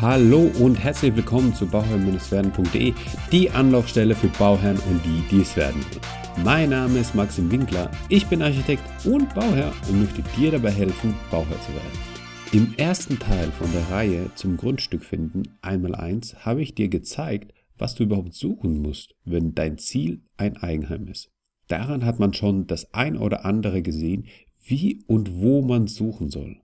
Hallo und herzlich willkommen zu bauherrn-werden.de, die Anlaufstelle für Bauherren und die, die es werden wollen. Mein Name ist Maxim Winkler, ich bin Architekt und Bauherr und möchte dir dabei helfen, Bauherr zu werden. Im ersten Teil von der Reihe zum Grundstück finden, einmal eins, habe ich dir gezeigt, was du überhaupt suchen musst, wenn dein Ziel ein Eigenheim ist. Daran hat man schon das ein oder andere gesehen, wie und wo man suchen soll.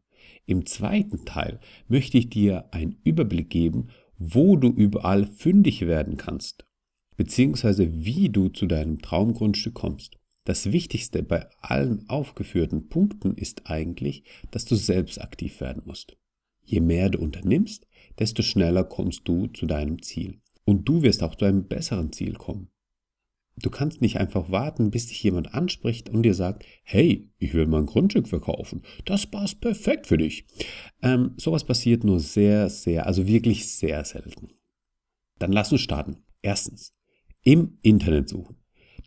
Im zweiten Teil möchte ich dir einen Überblick geben, wo du überall fündig werden kannst, beziehungsweise wie du zu deinem Traumgrundstück kommst. Das Wichtigste bei allen aufgeführten Punkten ist eigentlich, dass du selbst aktiv werden musst. Je mehr du unternimmst, desto schneller kommst du zu deinem Ziel. Und du wirst auch zu einem besseren Ziel kommen. Du kannst nicht einfach warten, bis dich jemand anspricht und dir sagt, hey, ich will mein Grundstück verkaufen. Das passt perfekt für dich. Ähm, sowas passiert nur sehr, sehr, also wirklich sehr selten. Dann lass uns starten. Erstens, im Internet suchen.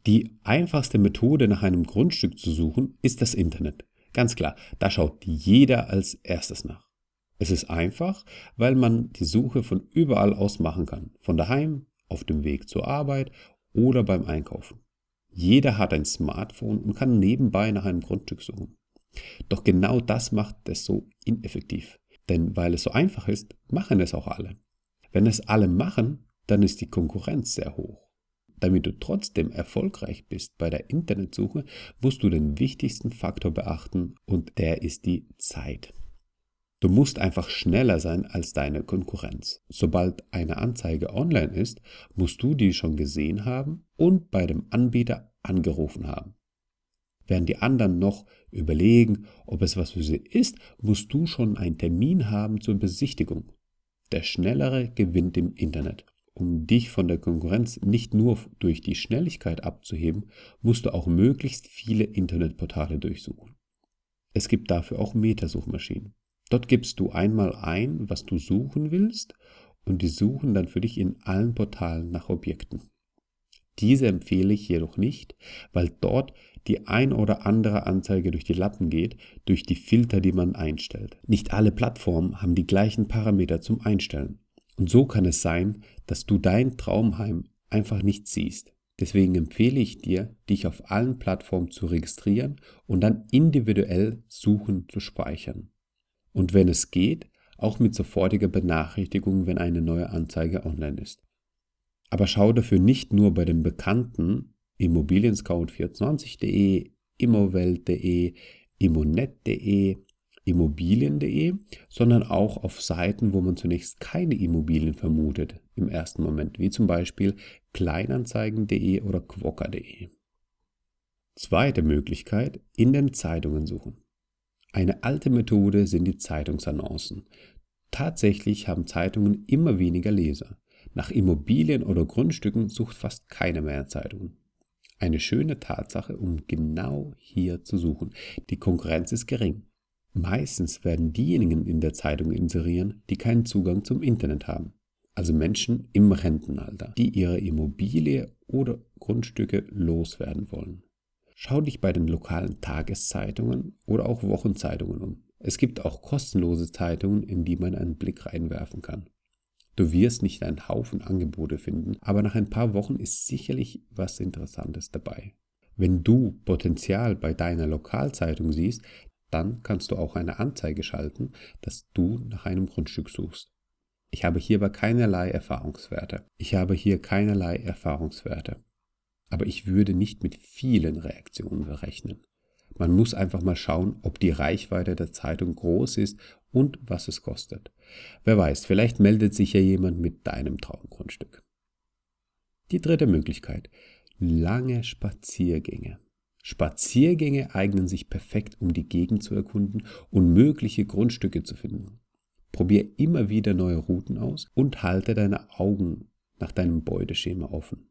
Die einfachste Methode nach einem Grundstück zu suchen ist das Internet. Ganz klar, da schaut jeder als erstes nach. Es ist einfach, weil man die Suche von überall aus machen kann. Von daheim, auf dem Weg zur Arbeit oder beim Einkaufen. Jeder hat ein Smartphone und kann nebenbei nach einem Grundstück suchen. Doch genau das macht es so ineffektiv. Denn weil es so einfach ist, machen es auch alle. Wenn es alle machen, dann ist die Konkurrenz sehr hoch. Damit du trotzdem erfolgreich bist bei der Internetsuche, musst du den wichtigsten Faktor beachten und der ist die Zeit. Du musst einfach schneller sein als deine Konkurrenz. Sobald eine Anzeige online ist, musst du die schon gesehen haben und bei dem Anbieter angerufen haben. Während die anderen noch überlegen, ob es was für sie ist, musst du schon einen Termin haben zur Besichtigung. Der Schnellere gewinnt im Internet. Um dich von der Konkurrenz nicht nur durch die Schnelligkeit abzuheben, musst du auch möglichst viele Internetportale durchsuchen. Es gibt dafür auch Metasuchmaschinen. Dort gibst du einmal ein, was du suchen willst, und die suchen dann für dich in allen Portalen nach Objekten. Diese empfehle ich jedoch nicht, weil dort die ein oder andere Anzeige durch die Lappen geht, durch die Filter, die man einstellt. Nicht alle Plattformen haben die gleichen Parameter zum Einstellen. Und so kann es sein, dass du dein Traumheim einfach nicht siehst. Deswegen empfehle ich dir, dich auf allen Plattformen zu registrieren und dann individuell suchen zu speichern und wenn es geht, auch mit sofortiger Benachrichtigung, wenn eine neue Anzeige online ist. Aber schau dafür nicht nur bei den bekannten Immobilienscout24.de, immowelt.de, immonet.de, immobilien.de, sondern auch auf Seiten, wo man zunächst keine Immobilien vermutet im ersten Moment, wie zum Beispiel kleinanzeigen.de oder quokka.de. Zweite Möglichkeit, in den Zeitungen suchen. Eine alte Methode sind die Zeitungsannoncen. Tatsächlich haben Zeitungen immer weniger Leser. Nach Immobilien oder Grundstücken sucht fast keiner mehr Zeitungen. Eine schöne Tatsache, um genau hier zu suchen. Die Konkurrenz ist gering. Meistens werden diejenigen in der Zeitung inserieren, die keinen Zugang zum Internet haben. Also Menschen im Rentenalter, die ihre Immobilie oder Grundstücke loswerden wollen. Schau dich bei den lokalen Tageszeitungen oder auch Wochenzeitungen um. Es gibt auch kostenlose Zeitungen, in die man einen Blick reinwerfen kann. Du wirst nicht einen Haufen Angebote finden, aber nach ein paar Wochen ist sicherlich was Interessantes dabei. Wenn du Potenzial bei deiner Lokalzeitung siehst, dann kannst du auch eine Anzeige schalten, dass du nach einem Grundstück suchst. Ich habe hierbei keinerlei Erfahrungswerte. Ich habe hier keinerlei Erfahrungswerte aber ich würde nicht mit vielen Reaktionen berechnen. Man muss einfach mal schauen, ob die Reichweite der Zeitung groß ist und was es kostet. Wer weiß, vielleicht meldet sich ja jemand mit deinem Traumgrundstück. Die dritte Möglichkeit. Lange Spaziergänge. Spaziergänge eignen sich perfekt, um die Gegend zu erkunden und mögliche Grundstücke zu finden. Probier immer wieder neue Routen aus und halte deine Augen nach deinem Beuteschema offen.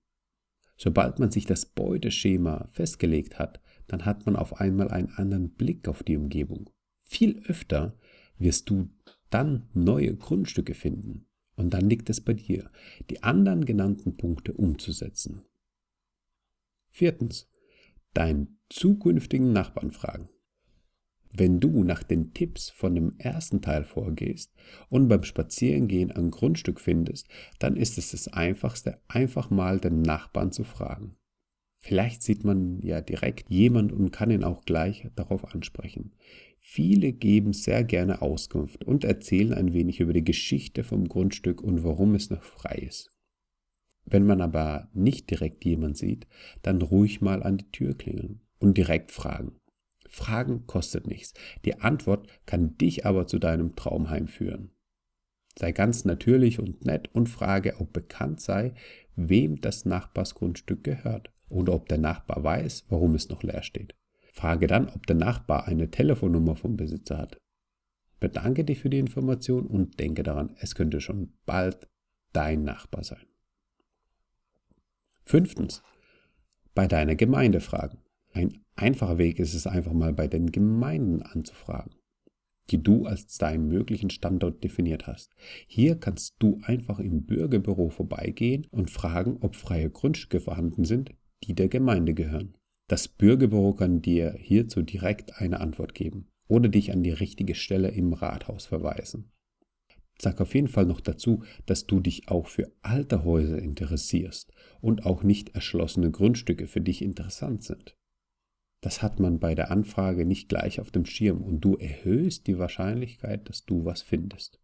Sobald man sich das Beuteschema festgelegt hat, dann hat man auf einmal einen anderen Blick auf die Umgebung. Viel öfter wirst du dann neue Grundstücke finden. Und dann liegt es bei dir, die anderen genannten Punkte umzusetzen. Viertens. Deinen zukünftigen Nachbarn fragen. Wenn du nach den Tipps von dem ersten Teil vorgehst und beim Spazierengehen ein Grundstück findest, dann ist es das Einfachste, einfach mal den Nachbarn zu fragen. Vielleicht sieht man ja direkt jemand und kann ihn auch gleich darauf ansprechen. Viele geben sehr gerne Auskunft und erzählen ein wenig über die Geschichte vom Grundstück und warum es noch frei ist. Wenn man aber nicht direkt jemand sieht, dann ruhig mal an die Tür klingeln und direkt fragen. Fragen kostet nichts. Die Antwort kann dich aber zu deinem Traumheim führen. Sei ganz natürlich und nett und frage, ob bekannt sei, wem das Nachbarsgrundstück gehört oder ob der Nachbar weiß, warum es noch leer steht. Frage dann, ob der Nachbar eine Telefonnummer vom Besitzer hat. Bedanke dich für die Information und denke daran, es könnte schon bald dein Nachbar sein. Fünftens, bei deiner Gemeinde fragen. Ein einfacher Weg ist es einfach mal bei den Gemeinden anzufragen, die du als deinen möglichen Standort definiert hast. Hier kannst du einfach im Bürgerbüro vorbeigehen und fragen, ob freie Grundstücke vorhanden sind, die der Gemeinde gehören. Das Bürgerbüro kann dir hierzu direkt eine Antwort geben oder dich an die richtige Stelle im Rathaus verweisen. Sag auf jeden Fall noch dazu, dass du dich auch für alte Häuser interessierst und auch nicht erschlossene Grundstücke für dich interessant sind. Das hat man bei der Anfrage nicht gleich auf dem Schirm und du erhöhst die Wahrscheinlichkeit, dass du was findest.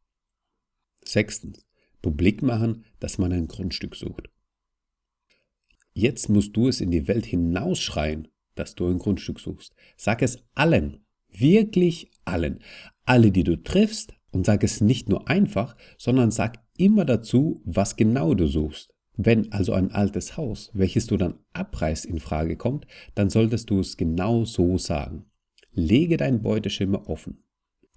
Sechstens. Publik machen, dass man ein Grundstück sucht. Jetzt musst du es in die Welt hinausschreien, dass du ein Grundstück suchst. Sag es allen, wirklich allen, alle, die du triffst, und sag es nicht nur einfach, sondern sag immer dazu, was genau du suchst. Wenn also ein altes Haus, welches du dann abreißt, in Frage kommt, dann solltest du es genau so sagen. Lege dein Beuteschimmer offen.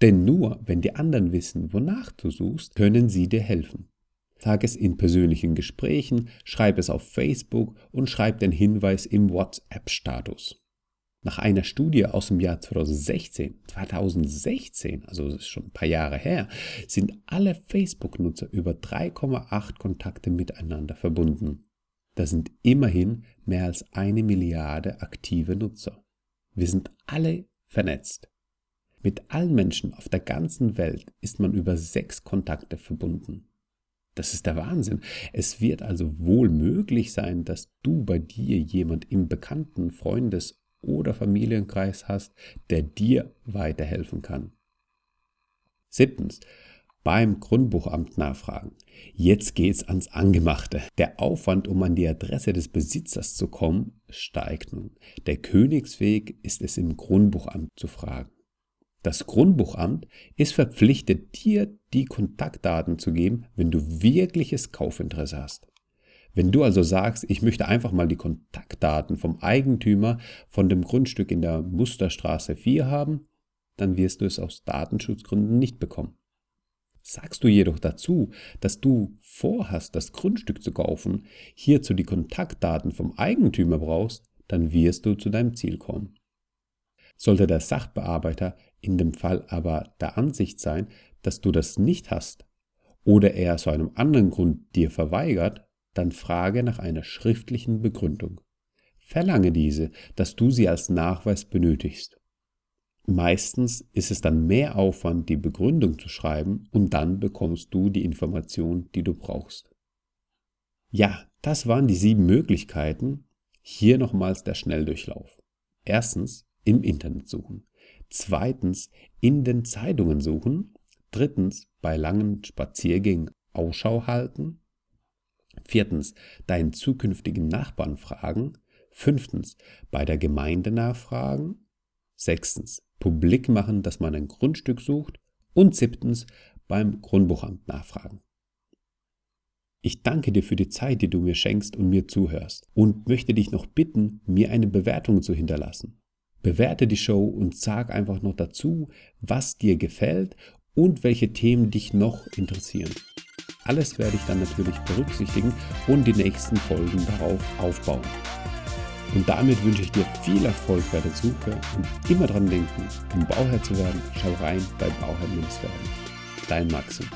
Denn nur wenn die anderen wissen, wonach du suchst, können sie dir helfen. Sag es in persönlichen Gesprächen, schreib es auf Facebook und schreib den Hinweis im WhatsApp-Status. Nach einer Studie aus dem Jahr 2016, 2016, also das ist schon ein paar Jahre her, sind alle Facebook-Nutzer über 3,8 Kontakte miteinander verbunden. Das sind immerhin mehr als eine Milliarde aktive Nutzer. Wir sind alle vernetzt. Mit allen Menschen auf der ganzen Welt ist man über sechs Kontakte verbunden. Das ist der Wahnsinn. Es wird also wohl möglich sein, dass du bei dir jemand im Bekannten, Freundes- oder Familienkreis hast, der dir weiterhelfen kann. Siebtens, beim Grundbuchamt nachfragen. Jetzt geht's ans Angemachte. Der Aufwand, um an die Adresse des Besitzers zu kommen, steigt nun. Der Königsweg ist es im Grundbuchamt zu fragen. Das Grundbuchamt ist verpflichtet, dir die Kontaktdaten zu geben, wenn du wirkliches Kaufinteresse hast. Wenn du also sagst, ich möchte einfach mal die Kontaktdaten vom Eigentümer von dem Grundstück in der Musterstraße 4 haben, dann wirst du es aus Datenschutzgründen nicht bekommen. Sagst du jedoch dazu, dass du vorhast, das Grundstück zu kaufen, hierzu die Kontaktdaten vom Eigentümer brauchst, dann wirst du zu deinem Ziel kommen. Sollte der Sachbearbeiter in dem Fall aber der Ansicht sein, dass du das nicht hast, oder er aus einem anderen Grund dir verweigert, dann frage nach einer schriftlichen Begründung. Verlange diese, dass du sie als Nachweis benötigst. Meistens ist es dann mehr Aufwand, die Begründung zu schreiben und dann bekommst du die Information, die du brauchst. Ja, das waren die sieben Möglichkeiten. Hier nochmals der Schnelldurchlauf. Erstens, im Internet suchen. Zweitens, in den Zeitungen suchen. Drittens, bei langen Spaziergängen Ausschau halten. Viertens, deinen zukünftigen Nachbarn fragen. Fünftens, bei der Gemeinde nachfragen. Sechstens, publik machen, dass man ein Grundstück sucht. Und siebtens, beim Grundbuchamt nachfragen. Ich danke dir für die Zeit, die du mir schenkst und mir zuhörst und möchte dich noch bitten, mir eine Bewertung zu hinterlassen. Bewerte die Show und sag einfach noch dazu, was dir gefällt und welche Themen dich noch interessieren. Alles werde ich dann natürlich berücksichtigen und die nächsten Folgen darauf aufbauen. Und damit wünsche ich dir viel Erfolg bei der Suche und immer dran denken, um Bauherr zu werden, schau rein bei Bauherr werden. Dein Maxim.